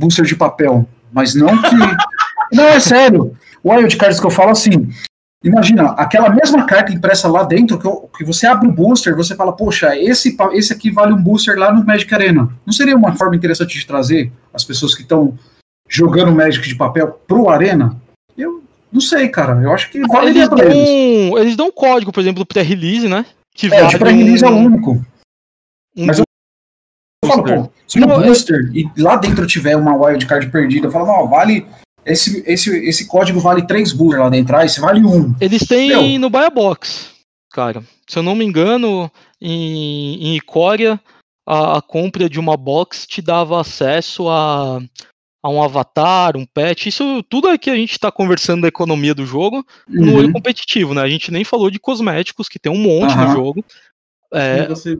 booster de papel, mas não que. não, é sério. O wild cards que eu falo assim. Imagina, aquela mesma carta impressa lá dentro, que, eu, que você abre o booster, você fala, poxa, esse, esse aqui vale um booster lá no Magic Arena. Não seria uma forma interessante de trazer as pessoas que estão jogando Magic de papel pro Arena? Eu não sei, cara. Eu acho que valeria eles dão, eles. Eles dão um código, por exemplo, do pré-release, né? Que é, vale de pré-release um... é o único. Um Mas eu, falo, pô, se no booster e lá dentro tiver uma wildcard perdida, eu falo, não, vale esse, esse, esse código vale 3 burros lá dentro, ah, esse vale 1. Eles têm Meu. no Buy Box, cara. Se eu não me engano, em, em Icória, a, a, compra de uma box te dava acesso a, a um avatar, um pet. Isso tudo é que a gente está conversando da economia do jogo uhum. no olho competitivo, né? A gente nem falou de cosméticos, que tem um monte uhum. no jogo. É, você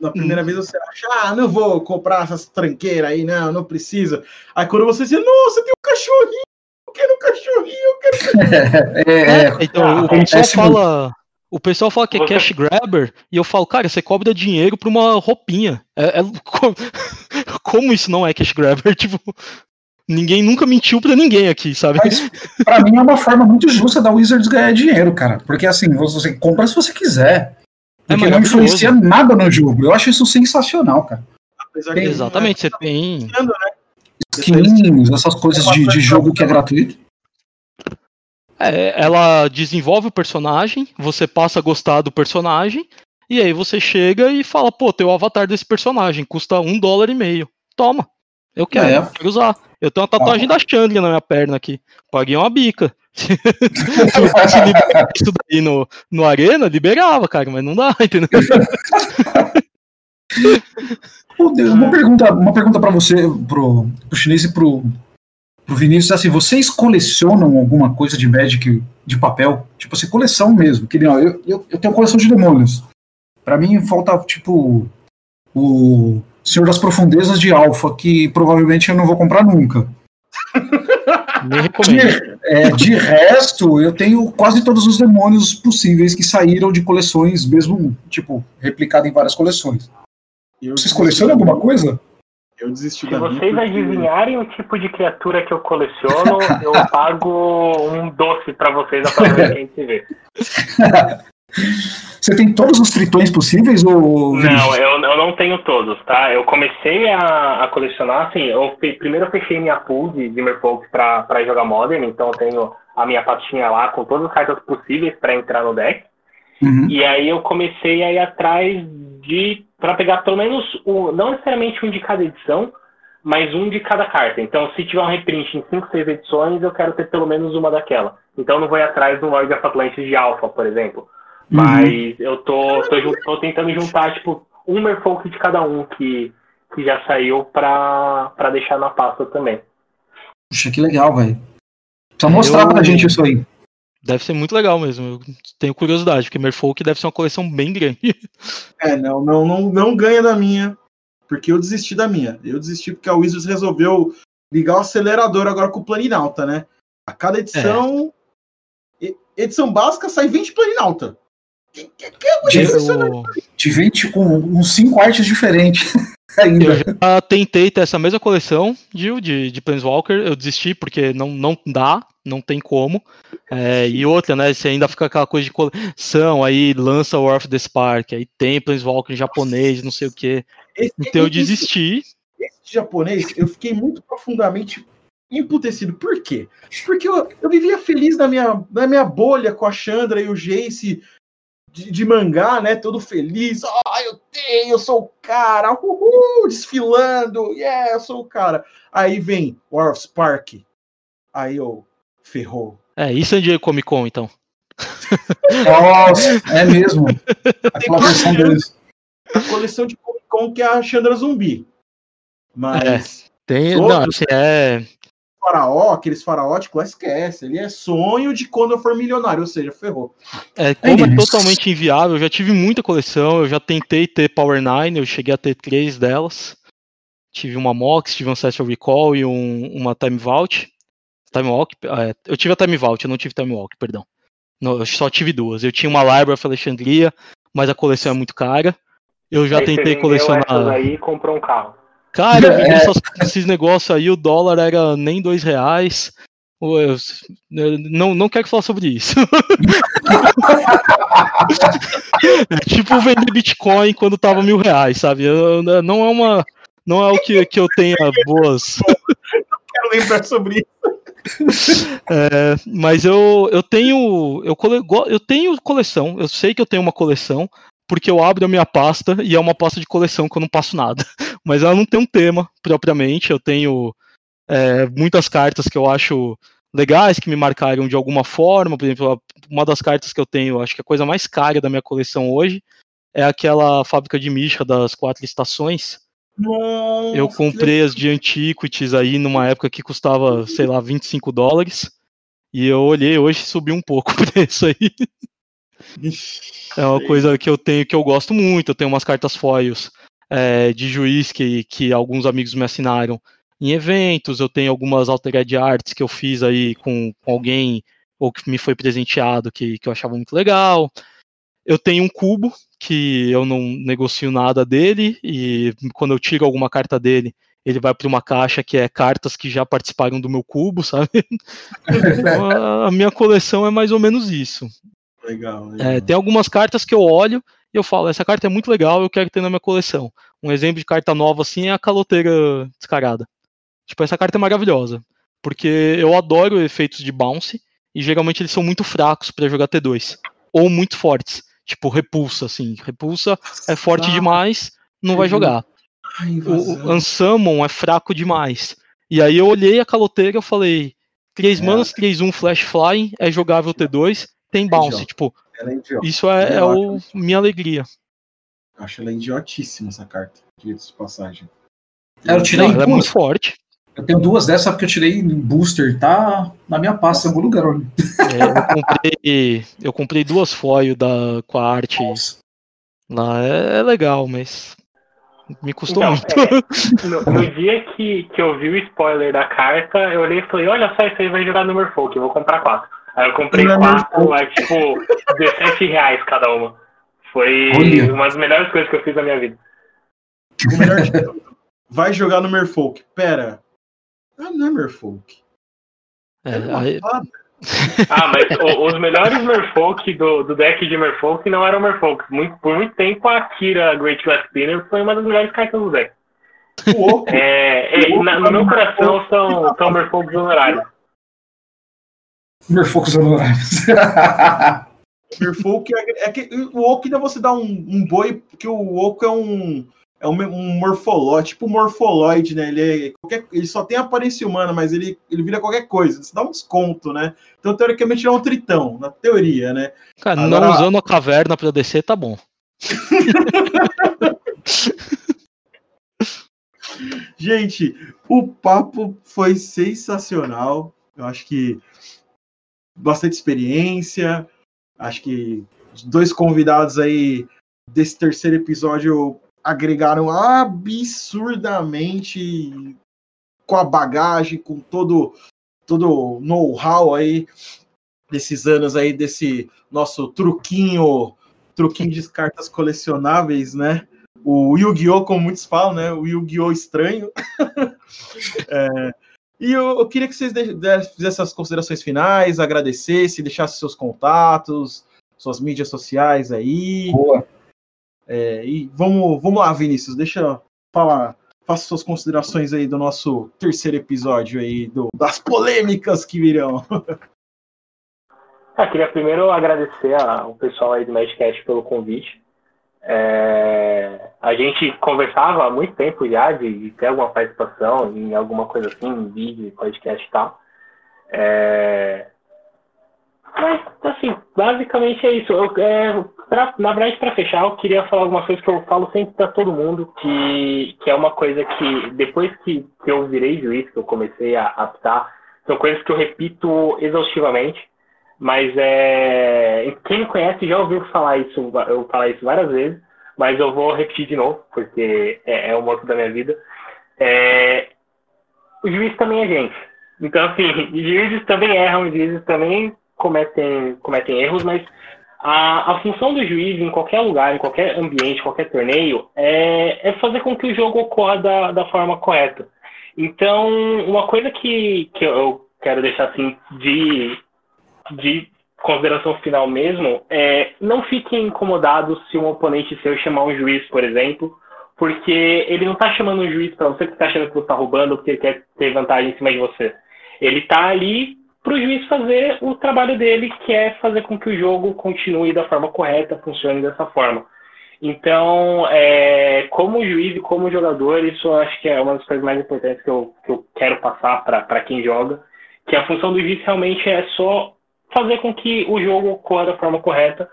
na primeira vez você acha, ah, não vou comprar essas tranqueiras aí, não, não precisa. Aí quando você diz, nossa, tem um cachorrinho, eu quero um cachorrinho, eu quero um cachorrinho. é, é, é, então, o pessoal fala. O pessoal fala que é cash grabber e eu falo, cara, você cobra dinheiro pra uma roupinha. É, é como isso não é cash grabber? Tipo, ninguém nunca mentiu pra ninguém aqui, sabe? Mas, pra mim é uma forma muito justa da Wizards ganhar dinheiro, cara. Porque assim, você compra se você quiser. É porque é não influencia nada no jogo. Eu acho isso sensacional, cara. Tem, Exatamente, você tem. Né? Skins, essas coisas de, de jogo que é gratuito. É, ela desenvolve o personagem, você passa a gostar do personagem, e aí você chega e fala, pô, tem o avatar desse personagem, custa um dólar e meio. Toma. Eu quero, é. quero usar. Eu tenho uma tatuagem ah. da Chandra na minha perna aqui. Paguei uma bica. se isso daí no, no Arena, liberava, cara, mas não dá, entendeu? uma pergunta, uma pergunta para você, pro, pro chinês e pro, pro Vinícius, assim, vocês colecionam alguma coisa de Magic de papel? Tipo assim, coleção mesmo. Que, não, eu, eu, eu tenho coleção de demônios. Para mim falta, tipo, o Senhor das Profundezas de Alpha, que provavelmente eu não vou comprar nunca. Nem recomendo. De, é, de resto, eu tenho quase todos os demônios possíveis que saíram de coleções, mesmo, tipo, replicado em várias coleções. Eu Vocês colecionam alguma coisa? Eu desisti Se vocês adivinharem o tipo de criatura que eu coleciono, eu pago um doce para vocês a próxima vez que a gente se vê. Você tem todos os tritões possíveis ou. Não, eu, eu não tenho todos, tá? Eu comecei a, a colecionar, assim, eu primeiro eu fechei minha pool de Dimmerfolk pra, pra jogar Modern, então eu tenho a minha pastinha lá com todas as cartas possíveis para entrar no deck. Uhum. E aí eu comecei a ir atrás de. para pegar pelo menos, o, não necessariamente um de cada edição, mas um de cada carta. Então, se tiver um reprint em 5, 6 edições, eu quero ter pelo menos uma daquela. Então, eu não vou ir atrás do Lord of Atlantis de Alpha, por exemplo. Uhum. Mas eu tô, tô, tô, tentando juntar, tipo, um Merfolk de cada um que, que já saiu pra, pra deixar na pasta também. Puxa, que legal, velho. Precisa mostrar eu... pra gente isso aí. Deve ser muito legal mesmo. Eu tenho curiosidade, porque Merfolk deve ser uma coleção bem grande. É, não, não, não, não ganha da minha, porque eu desisti da minha. Eu desisti porque a Wizards resolveu ligar o acelerador agora com o Planinalta, né? A cada edição. É. Edição básica sai 20 Planinalta. Que, que, que de, de 20 com uns 5 artes diferentes. Ainda. Eu já tentei ter essa mesma coleção de, de, de Planeswalker, eu desisti porque não, não dá, não tem como. É, e outra, né? Você ainda fica aquela coisa de coleção, aí lança o War of the Spark, aí tem Planeswalker japonês, não sei o que. Então eu desisti. Esse japonês, eu fiquei muito profundamente emputecido. Por quê? Porque eu, eu vivia feliz na minha, na minha bolha com a Chandra e o Jace de, de, mangá, né? Todo feliz. Ah, eu tenho, eu sou o cara. Uhul, desfilando. Yeah, eu sou o cara. Aí vem War of Spark. Aí eu ferrou. É, isso é de Comic Con, então. Nossa, é mesmo. A coleção deles. A coleção de Comic Con que é a Chandra Zumbi. Mas. É, tem. Não, assim, é faraó, aqueles faraóticos, esquece. Ele é sonho de quando eu for milionário, ou seja, ferrou. É, como é, é totalmente inviável, eu já tive muita coleção, eu já tentei ter Power 9, eu cheguei a ter três delas. Tive uma Mox, tive um Ancestral Recall e um, uma Time Vault. Time Walk, é, eu tive a Time Vault, eu não tive Time Walk, perdão. Não, eu só tive duas. Eu tinha uma Library of Alexandria, mas a coleção é muito cara. Eu já aí tentei colecionar. aí e comprou um carro. Cara, eu vi essas, esses negócios aí, o dólar era nem dois reais. Eu, não, não quero falar sobre isso. é tipo vender Bitcoin quando tava mil reais, sabe? Eu, não é uma. Não é o que, que eu tenha boas. Não quero lembrar sobre isso. É, mas eu, eu tenho. Eu, cole, eu tenho coleção. Eu sei que eu tenho uma coleção, porque eu abro a minha pasta e é uma pasta de coleção que eu não passo nada. Mas ela não tem um tema propriamente. Eu tenho é, muitas cartas que eu acho legais, que me marcaram de alguma forma. Por exemplo, uma das cartas que eu tenho, acho que a coisa mais cara da minha coleção hoje, é aquela fábrica de Misha das quatro estações. Nossa, eu comprei as de Antiquities aí numa época que custava, sei lá, 25 dólares. E eu olhei hoje subiu um pouco o preço aí. É uma coisa que eu tenho que eu gosto muito. Eu tenho umas cartas foils é, de juiz que, que alguns amigos me assinaram em eventos, eu tenho algumas altered arts que eu fiz aí com, com alguém ou que me foi presenteado que, que eu achava muito legal. Eu tenho um cubo que eu não negocio nada dele e quando eu tiro alguma carta dele, ele vai para uma caixa que é cartas que já participaram do meu cubo, sabe? Então, a minha coleção é mais ou menos isso. Legal, legal. É, tem algumas cartas que eu olho e eu falo, essa carta é muito legal, eu quero ter na minha coleção. Um exemplo de carta nova assim é a caloteira descarada. Tipo, essa carta é maravilhosa. Porque eu adoro efeitos de bounce. E geralmente eles são muito fracos para jogar T2. Ou muito fortes. Tipo, repulsa, assim. Repulsa é forte ah, demais, não vai jogar. Ai, o Unsummon é fraco demais. E aí eu olhei a caloteira e falei: 3 é. manas, 3, 1 Flash Fly, é jogável T2, tem bounce. Tipo, é isso é, é o, minha alegria. Acho ela idiotíssima essa carta, de passagem. É, eu tirei não, ela é muito forte. Eu tenho duas dessas porque eu tirei em booster, tá na minha pasta em algum lugar. É, eu, comprei, eu comprei duas foil da, com a arte Nossa. lá. É, é, legal, mas me custou então, muito. É, no, no, dia que, que eu vi o spoiler da carta, eu olhei e falei, olha só, isso aí vai jogar no Merfolk, eu vou comprar quatro. Aí eu comprei quatro, é tipo 17 reais cada uma. Foi olha. uma das melhores coisas que eu fiz na minha vida. O melhor de tudo. Vai jogar no Merfolk. Pera, ah, não é Merfolk. É, é aí... ah, mas o, os melhores Merfolk do, do deck de Merfolk não eram Merfolk. Muito, por muito tempo a Kira Great Glass Spinner foi uma das melhores cartas do deck. É, é, na, no meu coração são, são Merfolks honorários. Merfolks honorários. Merfolk é, é que o Oak ainda você dá um, um boi, porque o Oak é um é um, um morfolóide, tipo morfoloide, né? Ele, é, qualquer, ele só tem aparência humana, mas ele, ele vira qualquer coisa. Você dá um desconto, né? Então, teoricamente, ele é um tritão, na teoria, né? Cara, Agora... não usando a caverna para descer, tá bom. Gente, o papo foi sensacional. Eu acho que bastante experiência. Acho que os dois convidados aí desse terceiro episódio agregaram absurdamente com a bagagem, com todo todo know-how aí desses anos aí desse nosso truquinho, truquinho de cartas colecionáveis, né? O Yu-Gi-Oh, como muitos falam, né? O Yu-Gi-Oh estranho. é, e eu, eu, queria que vocês fizessem as considerações finais, agradecessem, deixassem seus contatos, suas mídias sociais aí. Boa. É, e vamos, vamos lá, Vinícius, deixa eu falar. Faça suas considerações aí do nosso terceiro episódio aí, do, das polêmicas que virão. Ah, queria primeiro agradecer ao pessoal aí do Magicast pelo convite. É, a gente conversava há muito tempo já de, de, ter alguma participação em alguma coisa assim, em vídeo, podcast e tal. É, mas, assim, basicamente é isso. Eu, é, pra, na verdade, para fechar, eu queria falar algumas coisas que eu falo sempre para todo mundo, que, que é uma coisa que, depois que, que eu virei juiz, que eu comecei a apitar, são coisas que eu repito exaustivamente. Mas é, quem me conhece já ouviu falar isso, eu falar isso várias vezes, mas eu vou repetir de novo, porque é, é o moto da minha vida. É, o juiz também é gente. Então, assim, juízes também erram, juízes também cometem, cometem erros, mas A, a função do juiz em qualquer lugar, em qualquer ambiente, qualquer torneio, é, é fazer com que o jogo ocorra da, da forma correta. Então, uma coisa que, que eu quero deixar assim de, de consideração final mesmo é não fiquem incomodados se um oponente seu chamar um juiz, por exemplo, porque ele não está chamando um juiz para você que está achando que você está roubando porque ele quer ter vantagem em cima de você. Ele está ali para o juiz fazer o trabalho dele, que é fazer com que o jogo continue da forma correta, funcione dessa forma. Então, é, como juiz e como jogador, isso eu acho que é uma das coisas mais importantes que eu, que eu quero passar para quem joga, que a função do juiz realmente é só fazer com que o jogo ocorra da forma correta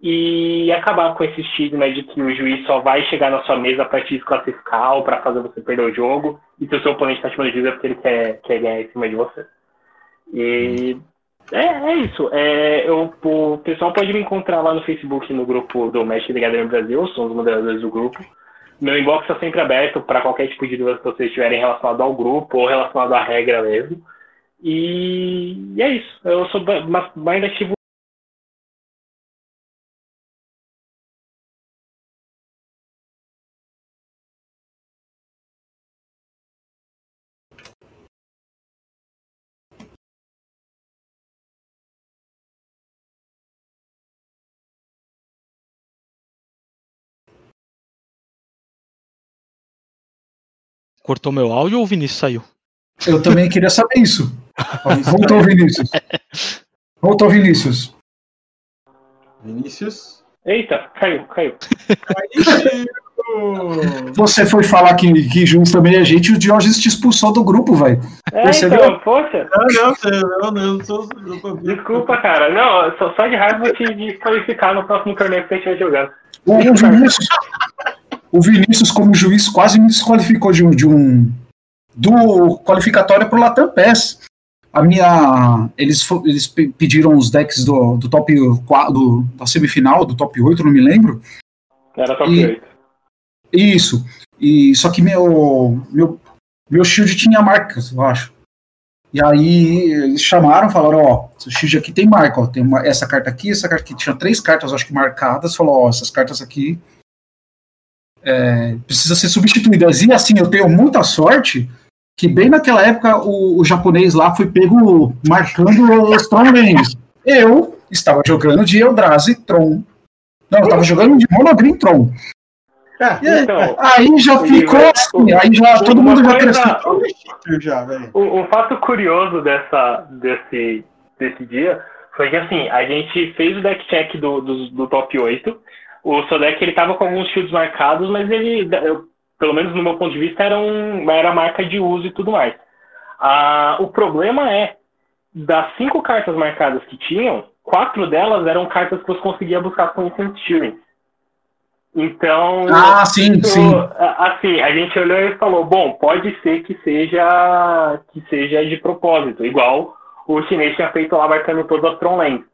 e acabar com esse estigma de que o juiz só vai chegar na sua mesa para te desclassificar ou para fazer você perder o jogo e se o seu oponente está chamando de juiz é porque ele quer, quer ganhar em cima de você. E é, é isso. É, eu, o pessoal pode me encontrar lá no Facebook, no grupo do Mestre de Gathering Brasil, sou um dos moderadores do grupo. Meu inbox está sempre aberto para qualquer tipo de dúvida que vocês tiverem relacionado ao grupo ou relacionado à regra mesmo. E, e é isso. Eu sou mais ativo Cortou meu áudio ou o Vinícius saiu? Eu também queria saber isso. Voltou, Vinícius. Voltou, Vinícius. Vinícius? Eita, caiu, caiu. Você foi falar que, que juntos também a gente, o Diógenes te expulsou do grupo, velho. É, Percebeu? então, poxa. Não, não, não, não, Desculpa, cara. Não, só, só de raiva vou te desqualificar no próximo torneio que a gente vai jogar. O Vinícius, o Vinícius, como juiz, quase me desqualificou de um, de um do qualificatório para o Latam PES. A minha, eles, eles pediram os decks do, do top 4, do, da semifinal, do top 8, não me lembro. Era top e, 8. Isso. E, só que meu, meu, meu shield tinha marcas, eu acho. E aí eles chamaram, falaram, ó, o shield aqui tem marca, ó, tem uma, essa carta aqui, essa carta aqui, tinha três cartas, acho que marcadas, falou, ó, essas cartas aqui é, precisa ser substituídas. E assim, eu tenho muita sorte que bem naquela época o, o japonês lá foi pego marcando os Tron Lanes. Eu estava jogando de Eldrazi Tron. Não, eu estava jogando de Monogreen Tron. É, então, aí já ficou assim, aí já todo mundo já cresceu. Já, o, o fato curioso dessa, desse, desse dia foi que assim, a gente fez o deck check do, do, do top 8 o Sodec ele tava com alguns shields marcados, mas ele, eu, pelo menos no meu ponto de vista, era, um, era marca de uso e tudo mais. Ah, o problema é, das cinco cartas marcadas que tinham, quatro delas eram cartas que você conseguia buscar com Instant Steering. Então, ah, sim, isso, sim. assim, a gente olhou e falou, bom, pode ser que seja que seja de propósito, igual o chinês tinha feito lá marcando todas as Tron Lands.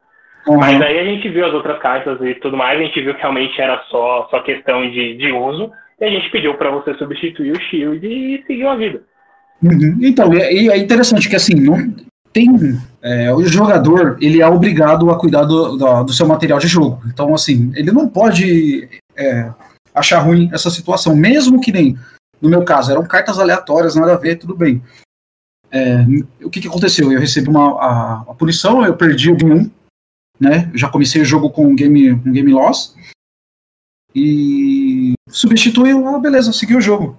Uhum. Mas aí a gente viu as outras cartas e tudo mais, a gente viu que realmente era só, só questão de, de uso, e a gente pediu para você substituir o Shield e seguir a vida. Uhum. Então, é, é, interessante que assim, não tem. É, o jogador ele é obrigado a cuidar do, do, do, seu material de jogo. Então, assim, ele não pode é, achar ruim essa situação, mesmo que nem. No meu caso, eram cartas aleatórias, nada a ver, tudo bem. É, o que, que aconteceu? Eu recebi uma a, a punição, eu perdi o 1 né? já comecei o jogo com um game, um game loss. E substituiu, ah, beleza, segui o jogo.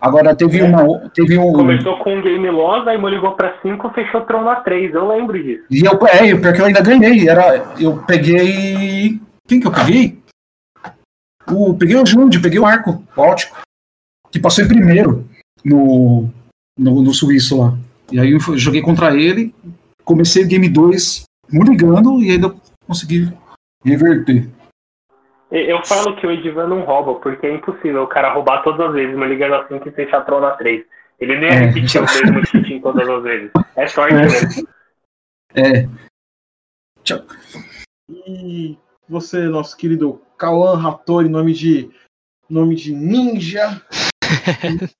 Agora teve é. uma. Teve um... Começou com um game loss, aí me ligou pra 5 fechou Tron na 3, eu lembro disso. E eu, é, porque eu ainda ganhei. Era, eu peguei. Quem que eu peguei? O, peguei o Jundi, peguei o Arco, ótimo. Que passou em primeiro no, no, no Suíço lá. E aí eu joguei contra ele, comecei o game 2 ligando e ainda consegui reverter. Eu falo que o Edivan não rouba, porque é impossível o cara roubar todas as vezes, me ligando assim que fechar a na 3. Ele nem é, repetir o mesmo cheat todas as vezes. É sorte é. mesmo. É. Tchau. E você, nosso querido Kawan Hattori, nome de nome de ninja.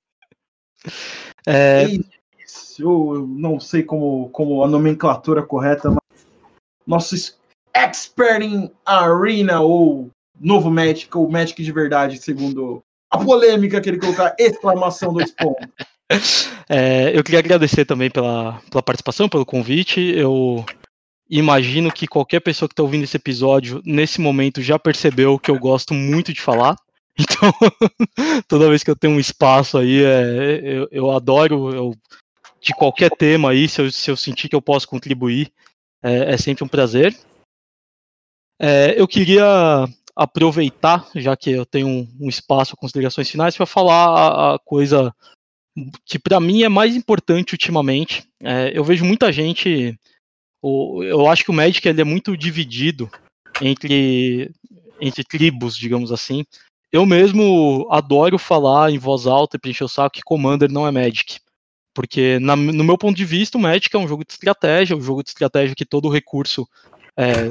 é... eu não sei como, como a nomenclatura correta, mas nosso expert em Arena, ou novo Magic, ou Magic de verdade, segundo a polêmica que ele colocar, exclamação do pontos. É, eu queria agradecer também pela, pela participação, pelo convite. Eu imagino que qualquer pessoa que está ouvindo esse episódio, nesse momento, já percebeu que eu gosto muito de falar. Então, toda vez que eu tenho um espaço aí, é, eu, eu, adoro eu, de qualquer tema aí, se eu, se eu sentir que eu posso contribuir, é, é sempre um prazer. É, eu queria aproveitar, já que eu tenho um, espaço com considerações finais, para falar a, coisa que para mim é mais importante ultimamente. É, eu vejo muita gente, eu acho que o Magic ele é muito dividido entre, entre tribos, digamos assim. Eu mesmo adoro falar em voz alta e preencher o saco que Commander não é Magic. Porque, na, no meu ponto de vista, o Magic é um jogo de estratégia, um jogo de estratégia que todo recurso é,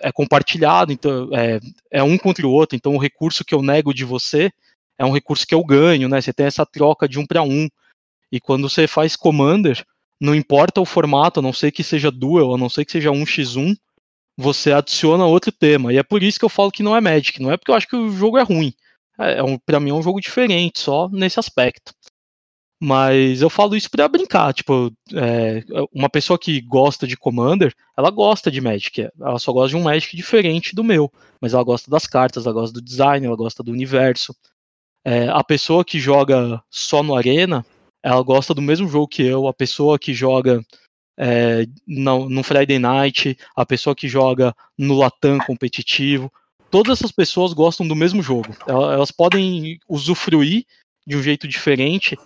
é compartilhado, então é, é, um contra o outro, então o recurso que eu nego de você é um recurso que eu ganho, né? Você tem essa troca de um para um. E quando você faz Commander, não importa o formato, a não ser que seja duel, a não ser que seja 1x1, você adiciona outro tema. E é por isso que eu falo que não é Magic, não é porque eu acho que o jogo é ruim. É, é um, para mim é um jogo diferente, só nesse aspecto. Mas eu falo isso para brincar, tipo, é, uma pessoa que gosta de Commander, ela gosta de Magic, ela só gosta de um Magic diferente do meu, mas ela gosta das cartas, ela gosta do design, ela gosta do universo. É, a pessoa que joga só no Arena, ela gosta do mesmo jogo que eu, a pessoa que joga é, no, no Friday Night, a pessoa que joga no Latam competitivo, todas essas pessoas gostam do mesmo jogo. Elas, elas podem usufruir de um jeito diferente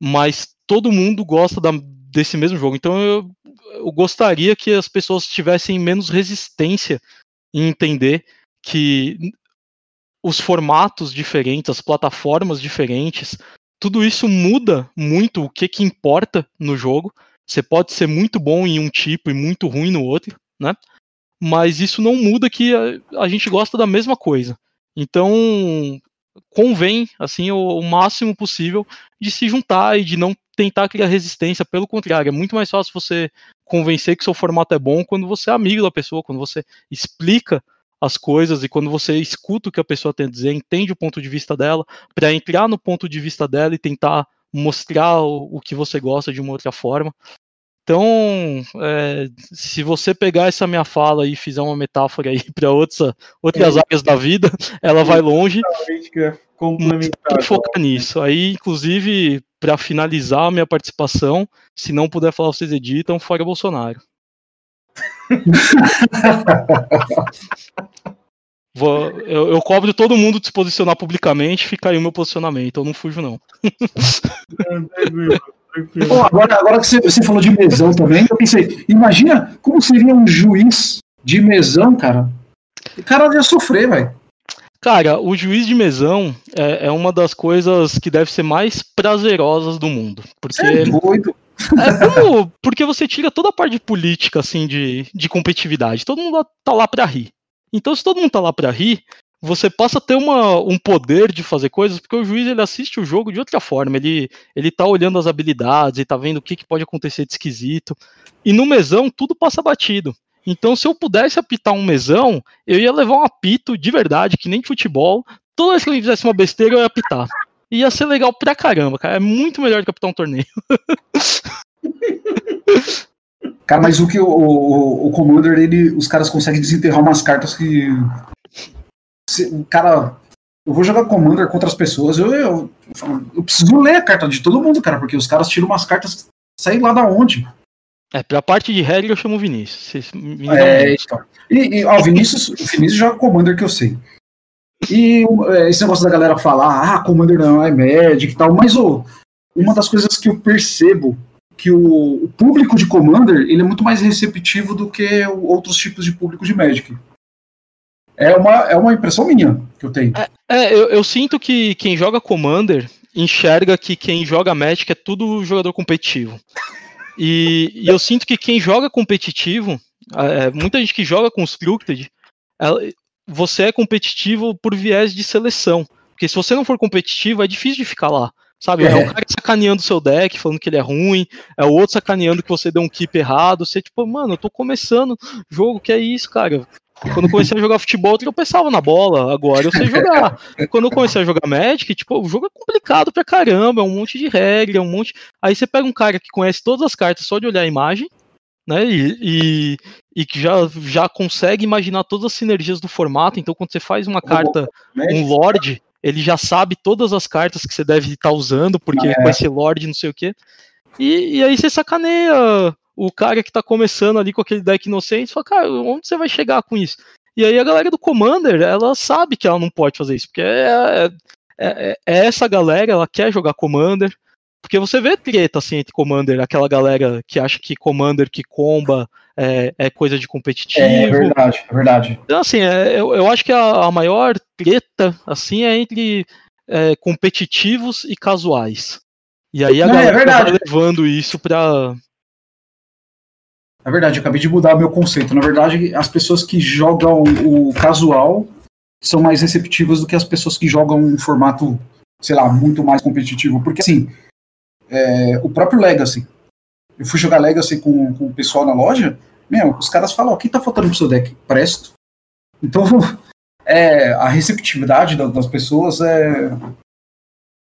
mas todo mundo gosta da, desse mesmo jogo. Então eu, eu gostaria que as pessoas tivessem menos resistência em entender que os formatos diferentes, as plataformas diferentes, tudo isso muda muito o que, que importa no jogo. Você pode ser muito bom em um tipo e muito ruim no outro, né? Mas isso não muda que a, a gente gosta da mesma coisa. Então, convém, assim, o, o, máximo possível de se juntar e de não tentar criar resistência. Pelo contrário, é muito mais fácil você convencer que seu formato é bom quando você é amigo da pessoa, quando você explica as coisas e quando você escuta o que a pessoa tem a dizer, entende o ponto de vista dela, para entrar no ponto de vista dela e tentar mostrar o, o que você gosta de uma outra forma. Então, é, se você pegar essa minha fala e fizer uma metáfora aí para outras, outras é. áreas da vida, ela vai longe. Que focar nisso. Aí, inclusive, para finalizar a minha participação, se não puder falar, vocês editam, fora Bolsonaro. Vou, eu, eu, cobro todo mundo de se posicionar publicamente, fica aí o meu posicionamento, eu não fujo, não. Bom, agora, agora que você, você, falou de mesão também, eu pensei, imagina como seria um juiz de mesão, cara. O cara ia sofrer, velho. Cara, o juiz de mesão é, é, uma das coisas que deve ser mais prazerosas do mundo. Porque, é doido. É como, porque você tira toda a parte política, assim, de, de competitividade. Todo mundo tá lá pra rir. Então, se todo mundo tá lá pra rir, você passa a ter uma, um poder de fazer coisas, porque o juiz ele assiste o jogo de outra forma, ele, ele tá olhando as habilidades e tá vendo o que, que pode acontecer de esquisito. E no mesão, tudo passa batido. Então, se eu pudesse apitar um mesão, eu ia levar um apito de verdade, que nem futebol. Toda vez que ele fizesse uma besteira, eu ia apitar. Ia ser legal pra caramba, cara. É muito melhor do que apitar um torneio. Cara, mas o que o, o, o Commander, ele, os caras conseguem desenterrar umas cartas que o cara. Eu vou jogar Commander contra as pessoas, eu, eu, eu, preciso ler a carta de todo mundo, cara, porque os caras tiram umas cartas, sei lá da onde. É, pra parte de regra eu chamo o Vinícius. É, então. E, e ó, o Vinícius, o Vinícius joga Commander que eu sei. E é, esse negócio da galera falar, ah, Commander não é Magic e tal, mas oh, uma das coisas que eu percebo que o, o, público de Commander ele é muito mais receptivo do que outros tipos de público de Magic. É uma, é uma impressão minha que eu tenho. É, é eu, eu, sinto que quem joga Commander enxerga que quem joga Magic é tudo jogador competitivo. E, e eu sinto que quem joga competitivo, é, muita gente que joga Constructed, é, você é competitivo por viés de seleção. Porque se você não for competitivo, é difícil de ficar lá. Sabe? É. é o cara sacaneando seu deck, falando que ele é ruim, é o outro sacaneando que você deu um keep errado. Você, tipo, mano, eu tô começando jogo, que é isso, cara? Quando eu comecei a jogar futebol, eu pensava na bola, agora eu sei jogar. Quando eu comecei a jogar Magic, tipo, o jogo é complicado pra caramba, é um monte de regra, é um monte. Aí você pega um cara que conhece todas as cartas só de olhar a imagem, né? E, e, e, que já, já consegue imaginar todas as sinergias do formato. Então, quando você faz uma carta, um Lorde, ele já sabe todas as cartas que você deve estar usando, porque é. com esse Lorde, não sei o quê. E, e aí você sacaneia o cara que tá começando ali com aquele deck inocente, fala, cara, onde você vai chegar com isso? E aí a galera do Commander, ela sabe que ela não pode fazer isso, porque é, é, é, é essa galera, ela quer jogar Commander, porque você vê treta assim entre Commander, aquela galera que acha que Commander que comba é, é coisa de competitivo. É, verdade, é verdade. Então, assim, é, eu, eu acho que a, a maior treta assim é entre é, competitivos e casuais. E aí a não, é galera tá levando isso pra, na verdade, acabei de mudar meu conceito. Na verdade, as pessoas que jogam o casual são mais receptivas do que as pessoas que jogam um formato, sei lá, muito mais competitivo. Porque, assim, é, o próprio Legacy. Eu fui jogar Legacy com, com o pessoal na loja, meu, os caras falam, o que tá faltando pro seu deck? Presto. Então, é, a receptividade das pessoas é,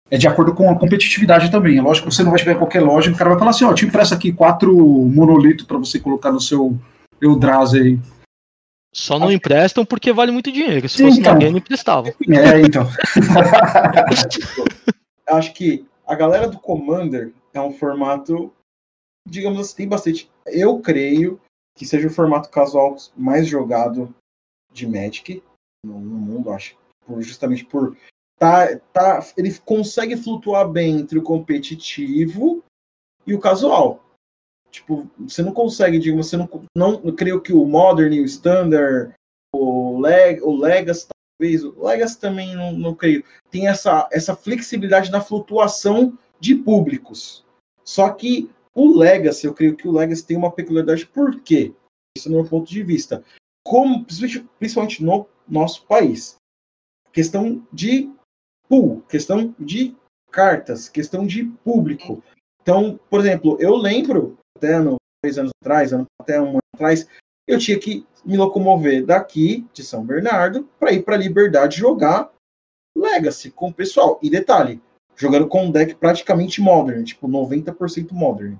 é de acordo com a competitividade também. É lógico que você não vai chegar em qualquer loja e o cara vai falar assim, ó, oh, te empresta aqui quatro monolitos para você colocar no seu Eldrazi aí. Só não emprestam porque vale muito dinheiro. Se Sim, fosse então. alguém, não emprestava. É, então. Acho que a galera do Commander é um formato, digamos assim, tem bastante. Eu creio que seja o formato casual mais jogado de Magic no, no mundo, acho. Por, justamente por tá, tá, ele consegue flutuar bem entre o competitivo e o casual. Tipo, você não consegue, digo, você não, não, não creio que o Modern e o Standard, o, Leg, o Legacy, talvez, o Legacy também não, não creio, tem essa, essa flexibilidade na flutuação de públicos. Só que o Legacy, eu creio que o Legacy tem uma peculiaridade, por quê? Isso é meu ponto de vista. Como, principalmente no nosso país. Questão de pool, questão de cartas, questão de público. Então, por exemplo, eu lembro, até no, dois anos atrás, até um ano atrás, eu tinha que me locomover daqui de São Bernardo para ir para Liberdade jogar Legacy com o pessoal. E detalhe, jogando com um deck praticamente modern, tipo 90% modern.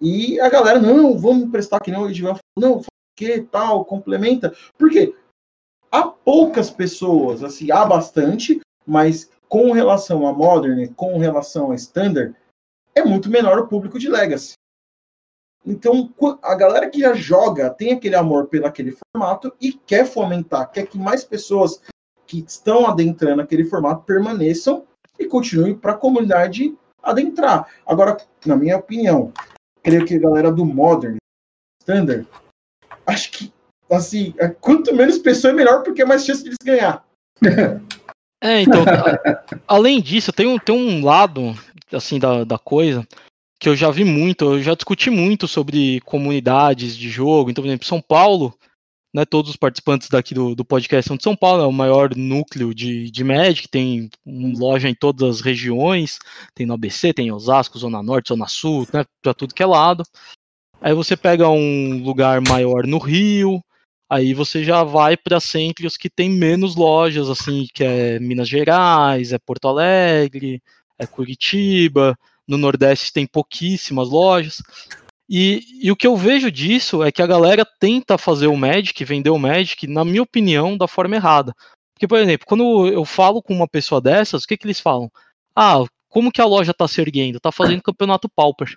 E a galera, não, vamos prestar aqui não, Edivan não, que tal, complementa. Por quê? Há poucas pessoas, assim, há bastante, mas com relação a Modern, com relação a Standard, é muito menor o público de Legacy. Então, a galera que já joga tem aquele amor pelo aquele formato e quer fomentar, quer que mais pessoas que estão adentrando aquele formato permaneçam e continuem para a comunidade adentrar. Agora, na minha opinião, creio que a galera do Modern, Standard, acho que, assim, é, quanto menos pessoa é melhor, porque é mais chance de eles ganhar. É, então, além disso, tem um, tem um lado, assim, da, da coisa, que eu já vi muito, eu já discuti muito sobre comunidades de jogo. Então, por exemplo, São Paulo, né, todos os participantes daqui do, do podcast são de São Paulo, é o maior núcleo de, de Magic, tem loja em todas as regiões, tem no ABC, tem em Osasco, Zona Norte, Zona Sul, né, para tudo que é lado. Aí você pega um lugar maior no Rio, Aí você já vai para centros que tem menos lojas, assim, que é Minas Gerais, é Porto Alegre, é Curitiba, no Nordeste tem pouquíssimas lojas. E, e, o que eu vejo disso é que a galera tenta fazer o Magic, vender o Magic, na minha opinião, da forma errada. Porque, por exemplo, quando eu falo com uma pessoa dessas, o que, que eles falam? Ah, como que a loja está se erguendo? Está fazendo campeonato Pauper.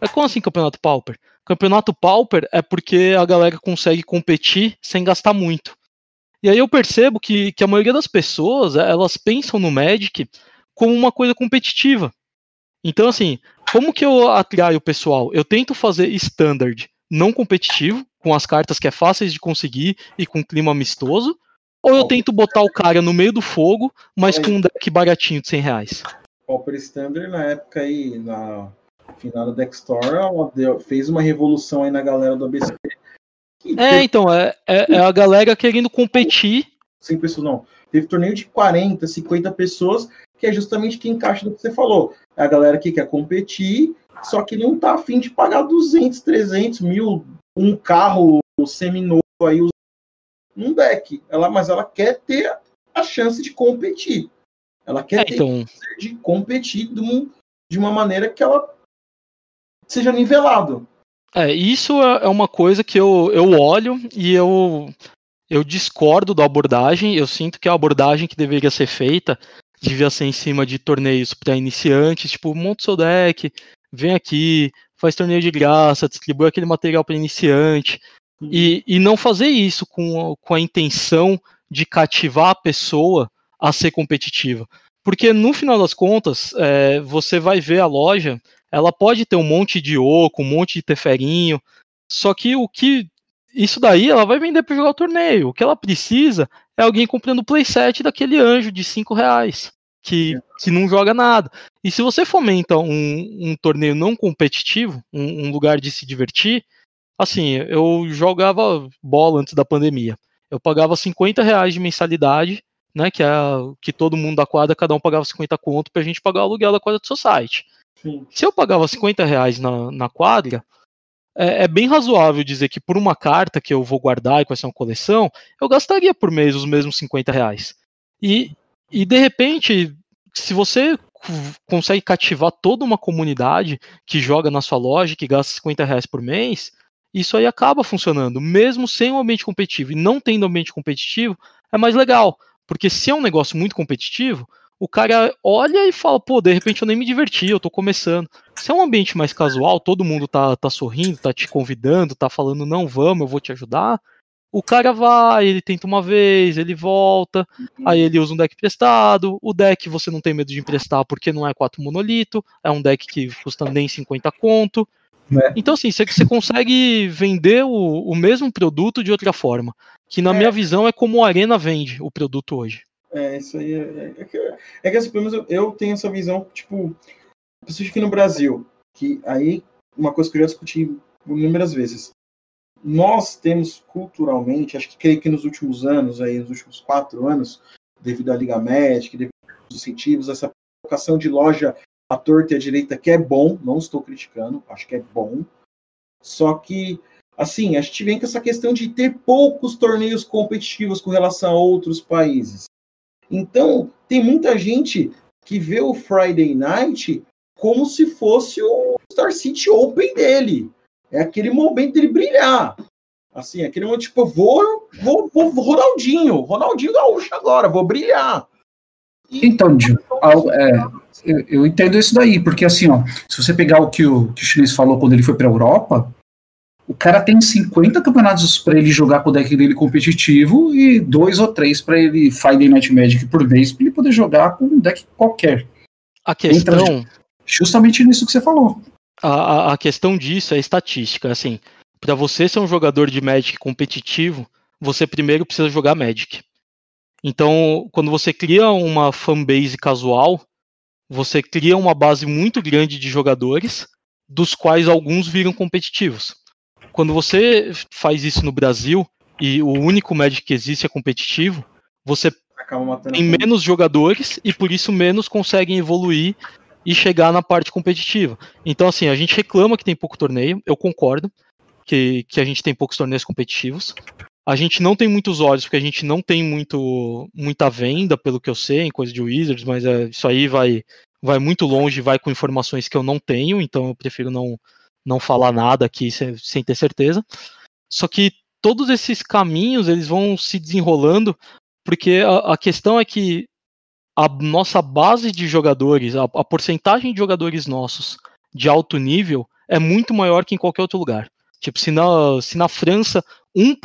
É como assim campeonato Pauper? Campeonato Pauper é porque a galera consegue competir sem gastar muito. E aí eu percebo que, que a maioria das pessoas, elas pensam no Magic como uma coisa competitiva. Então, assim, como que eu atraio o pessoal? Eu tento fazer standard não competitivo, com as cartas que é fáceis de conseguir e com clima amistoso, ou eu tento botar o cara no meio do fogo, mas com um deck baratinho de 100 reais? Pauper Standard na época aí, na final da Dextor, ela deu, fez uma revolução aí na galera do ABC. É, então, é, é, é, a galera querendo competir. Sem pessoas, não. Teve torneio de 40, 50 pessoas que é justamente que encaixa do que você falou. É a galera que quer competir, só que não tá afim de pagar 200, 300 mil, um carro seminovo aí num deck. Ela, mas ela quer ter a chance de competir. Ela quer é, ter então... de competir de, um, de uma maneira que ela seja nivelado. É, isso é, é uma coisa que eu, eu olho e eu, eu discordo da abordagem. Eu sinto que a abordagem que deveria ser feita devia ser em cima de torneios para iniciantes, tipo, monta o seu deck, vem aqui, faz torneio de graça, distribui aquele material para iniciante. Uhum. E, e não fazer isso com, com a intenção de cativar a pessoa a ser competitiva. Porque no final das contas, é, você vai ver a loja, ela pode ter um monte de oco, um monte de teferinho, só que o que. Isso daí ela vai vender para jogar o torneio. O que ela precisa é alguém comprando o playset daquele anjo de 5 reais. Que, é. que não joga nada. E se você fomenta um, um torneio não competitivo, um, um lugar de se divertir, assim, eu jogava bola antes da pandemia. Eu pagava 50 reais de mensalidade, né? Que é que todo mundo da quadra, cada um pagava 50 conto pra gente pagar o aluguel da quadra do seu site. Se eu pagava 50 reais na, na quadra, é, é, bem razoável dizer que por uma carta que eu vou guardar e com essa uma coleção, eu gastaria por mês os mesmos 50 reais. E, e de repente, se você consegue cativar toda uma comunidade que joga na sua loja, que gasta 50 reais por mês, isso aí acaba funcionando, mesmo sem um ambiente competitivo. E não tendo ambiente competitivo, é mais legal. Porque se é um negócio muito competitivo, o cara olha e fala, pô, de repente eu nem me diverti, eu tô começando. Se é um ambiente mais casual, todo mundo tá, tá sorrindo, tá te convidando, tá falando, não, vamos, eu vou te ajudar. O cara vai, ele tenta uma vez, ele volta, aí ele usa um deck emprestado. O deck você não tem medo de emprestar porque não é 4 monolito, é um deck que custa nem 50 conto. Né? Então, assim, você, você consegue vender o, o mesmo produto de outra forma. Que na é. minha visão é como a Arena vende o produto hoje. É, isso aí é, é, que, é que assim, pelo menos eu, tenho essa visão, tipo, principalmente aqui no Brasil, que aí uma coisa que eu já discuti inúmeras vezes. Nós temos culturalmente, acho que creio que nos últimos anos, aí, nos últimos quatro anos, devido à Liga Médica, devido aos incentivos, essa colocação de loja à torta e à direita, que é bom, não estou criticando, acho que é bom. Só que, assim, a gente vem com essa questão de ter poucos torneios competitivos com relação a outros países. Então, tem muita gente que vê o Friday Night como se fosse o Star City Open dele. É aquele momento dele brilhar. Assim, aquele momento, tipo, vou, vou, vou Ronaldinho, Ronaldinho Gaúcho agora, vou brilhar. Então, Gil, é, eu, eu, entendo isso daí, porque assim, ó, se você pegar o que o, que o chinês falou quando ele foi para a Europa, o cara tem 50 campeonatos para ele jogar com o deck dele competitivo e dois ou três para ele Friday Night Magic por vez para ele poder jogar com um deck qualquer. A questão. Entra justamente nisso que você falou. A, a, a questão disso é estatística. Assim, para você ser um jogador de Magic competitivo, você primeiro precisa jogar Magic. Então, quando você cria uma fanbase casual, você cria uma base muito grande de jogadores, dos quais alguns viram competitivos. Quando você faz isso no Brasil e o único Magic que existe é competitivo, você tem menos jogadores e por isso menos conseguem evoluir e chegar na parte competitiva. Então, assim, a gente reclama que tem pouco torneio, eu concordo que, que a gente tem poucos torneios competitivos. A gente não tem muitos olhos, porque a gente não tem muito, muita venda, pelo que eu sei, em coisa de Wizards, mas é, isso aí vai, vai muito longe, vai com informações que eu não tenho, então eu prefiro não, não falar nada aqui sem, sem ter certeza. Só que todos esses caminhos eles vão se desenrolando, porque a, a questão é que a nossa base de jogadores, a, a porcentagem de jogadores nossos de alto nível é muito maior que em qualquer outro lugar. Tipo, se na, se na França 1%,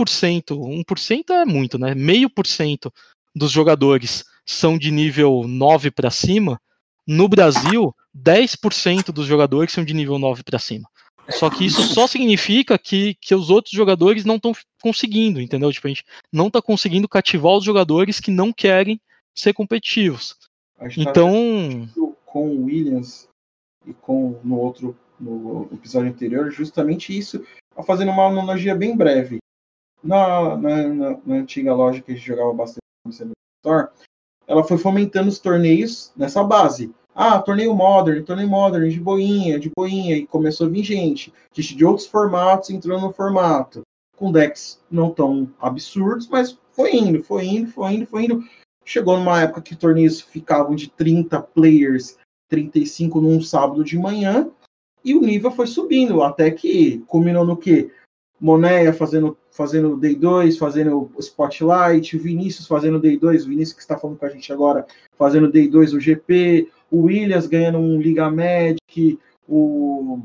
1% é muito, né? Meio por cento dos jogadores são de nível 9 para cima, no Brasil, 10% dos jogadores são de nível 9 para cima. Só que isso só significa que, que os outros jogadores não estão conseguindo, entendeu? Tipo, a gente não está conseguindo cativar os jogadores que não querem ser competitivos. Então. Com o Williams e com no outro no episódio anterior, justamente isso, fazendo uma analogia bem breve. Na, na, na, na antiga loja que a gente jogava bastante no Store, ela foi fomentando os torneios nessa base. Ah, torneio Modern, torneio Modern, de boinha, de boinha, e começou a vir gente. Gente de outros formatos entrando no formato. Com decks não tão absurdos, mas foi indo, foi indo, foi indo, foi indo. Chegou numa época que torneios ficavam de 30 players, 35 num sábado de manhã, e o nível foi subindo, até que culminou no que? Monéia fazendo, fazendo Day 2, fazendo Spotlight, Vinícius fazendo Day 2, o Vinícius que está falando com a gente agora, fazendo Day 2 o GP, o Williams ganhando um Liga Magic, o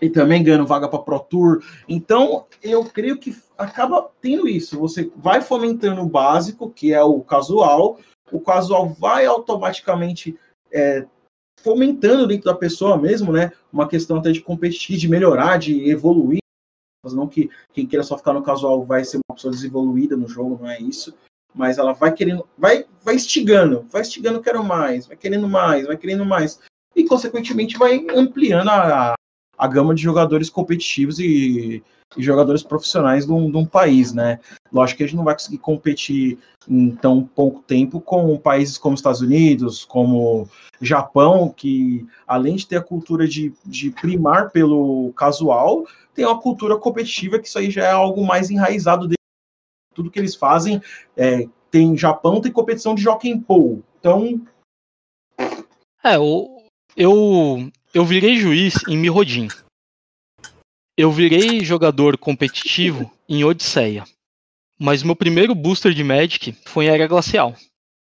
e também ganhando vaga para Pro Tour. Então, eu creio que acaba tendo isso. Você vai fomentando o básico, que é o casual, o casual vai automaticamente é, fomentando dentro da pessoa mesmo, né? Uma questão até de competir, de melhorar, de evoluir. Não que quem queira só ficar no casual vai ser uma pessoa desenvolvida no jogo, não é isso. Mas ela vai querendo, vai, vai instigando, vai instigando, quero mais, vai querendo mais, vai querendo mais. E, consequentemente, vai ampliando a, a gama de jogadores competitivos e, e jogadores profissionais de um, de um, país, né? Lógico que a gente não vai conseguir competir em tão pouco tempo com países como Estados Unidos, como Japão, que além de ter a cultura de, de primar pelo casual, tem uma cultura competitiva que isso aí já é algo mais enraizado dele. Tudo que eles fazem é, tem Japão tem competição de Jockey Pool. Então é, eu, eu eu virei juiz em Mirrodin. Eu virei jogador competitivo em Odisseia. Mas meu primeiro booster de Magic foi em Era Glacial.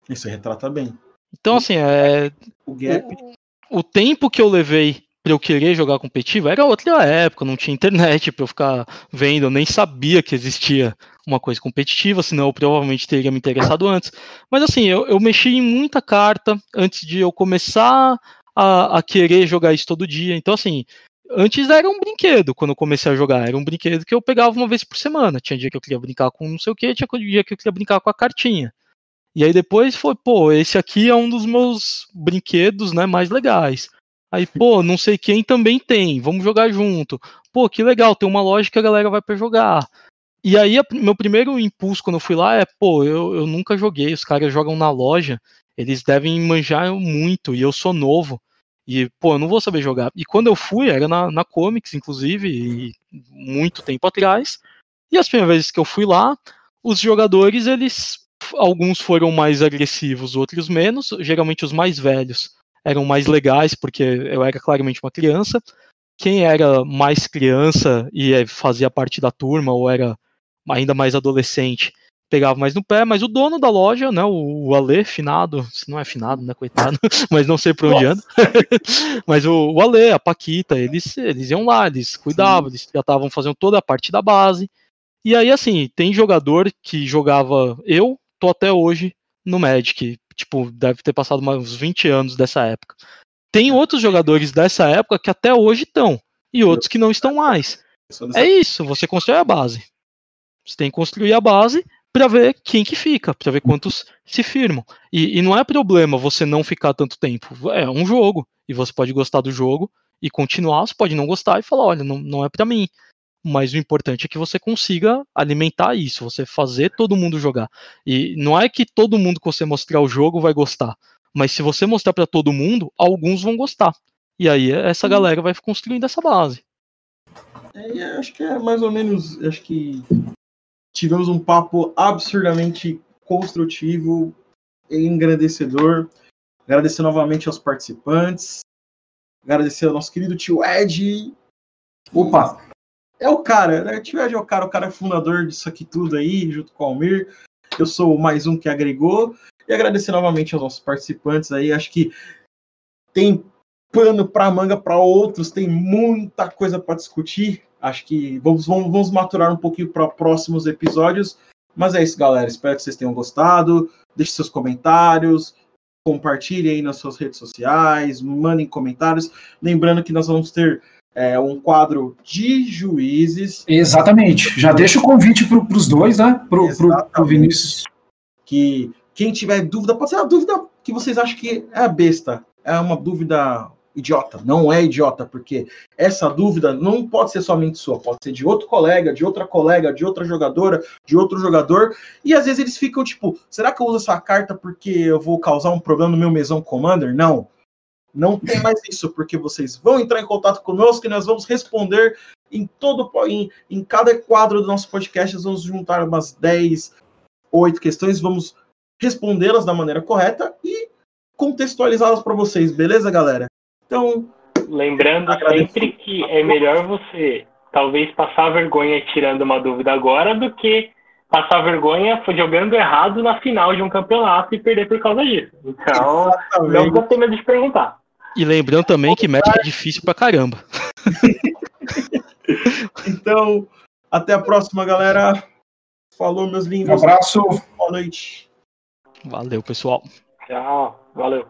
Isso retrata bem. Então, assim, é. O, o, o tempo que eu levei para eu querer jogar competitivo era outra época, não tinha internet para eu ficar vendo, eu nem sabia que existia uma coisa competitiva, senão eu provavelmente teria me interessado antes. Mas assim, eu, eu mexi em muita carta antes de eu começar a, a querer jogar isso todo dia. Então, assim, antes era um brinquedo quando eu comecei a jogar. Era um brinquedo que eu pegava uma vez por semana. Tinha dia que eu queria brincar com não sei o que, tinha dia que eu queria brincar com a cartinha. E aí depois foi, pô, esse aqui é um dos meus brinquedos, né, mais legais. Aí, pô, não sei quem também tem, vamos jogar junto. Pô, que legal, tem uma loja que a galera vai para jogar. E aí, meu primeiro impulso quando eu fui lá é, pô, eu, eu nunca joguei, os caras jogam na loja, eles devem manjar muito, e eu sou novo. E, pô, eu não vou saber jogar. E quando eu fui, era na, na Comics, inclusive, muito tempo atrás. E as primeiras vezes que eu fui lá, os jogadores, eles. Alguns foram mais agressivos, outros menos. Geralmente os mais velhos eram mais legais, porque eu era claramente uma criança. Quem era mais criança e eh, fazia parte da turma, ou era ainda mais adolescente, pegava mais no pé, mas o dono da loja, né, o, o Ale, finado, não é finado, né, coitado, mas não sei por onde anda, mas o, o Ale, a Paquita, eles, eles iam lá, eles cuidavam, Sim. eles já estavam fazendo toda a parte da base, e aí, assim, tem jogador que jogava, eu tô até hoje no Magic, tipo, deve ter passado uns 20 anos dessa época. Tem outros jogadores dessa época que até hoje estão, e outros que não estão mais. É isso, você constrói a base. Você tem que construir a base para ver quem que fica, para ver quantos se firmam. E, e, não é problema você não ficar tanto tempo. É um jogo e você pode gostar do jogo e continuar, você pode não gostar e falar, olha, não, não é para mim. Mas o importante é que você consiga alimentar isso, você fazer todo mundo jogar. E não é que todo mundo que você mostrar o jogo vai gostar, mas se você mostrar para todo mundo, alguns vão gostar. E aí essa galera vai construindo essa base. É, acho que é mais ou menos, acho que Tivemos um papo absurdamente construtivo e engrandecedor. Agradecer novamente aos participantes. Agradecer ao nosso querido tio Ed. Opa! É o cara, né? Tio Ed é o cara, o cara é fundador disso aqui tudo aí, junto com o Almir. Eu sou mais um que agregou. E agradecer novamente aos nossos participantes aí. Acho que tem pano para manga para outros, tem muita coisa para discutir. Acho que vamos, vamos, vamos maturar um pouquinho para próximos episódios. Mas é isso, galera. Espero que vocês tenham gostado. Deixe seus comentários, compartilhem aí nas suas redes sociais, mandem comentários. Lembrando que nós vamos ter é, um quadro de juízes. Exatamente. Já deixa o convite para os dois, né? Para o Vinícius. Que quem tiver dúvida, pode ser uma dúvida que vocês acham que é a besta. É uma dúvida idiota, não é idiota, porque essa dúvida não pode ser somente sua, pode ser de outro colega, de outra colega, de outra jogadora, de outro jogador, e às vezes eles ficam tipo, será que eu uso essa carta porque eu vou causar um problema no meu mesão commander? Não. Não tem mais isso, porque vocês vão entrar em contato conosco e nós vamos responder em todo em, em cada quadro do nosso podcast, nós vamos juntar umas 10, 8 questões, vamos respondê-las da maneira correta e contextualizá-las para vocês, beleza, galera? Então. Lembrando sempre que é melhor você talvez passar vergonha tirando uma dúvida agora do que passar vergonha jogando errado na final de um campeonato e perder por causa disso. Então, Exatamente. não tem medo de perguntar. E lembrando também que Magic é difícil pra caramba. então, até a próxima, galera. Falou, meus lindos. Um abraço. Boa noite. Valeu, pessoal. Tchau. Valeu.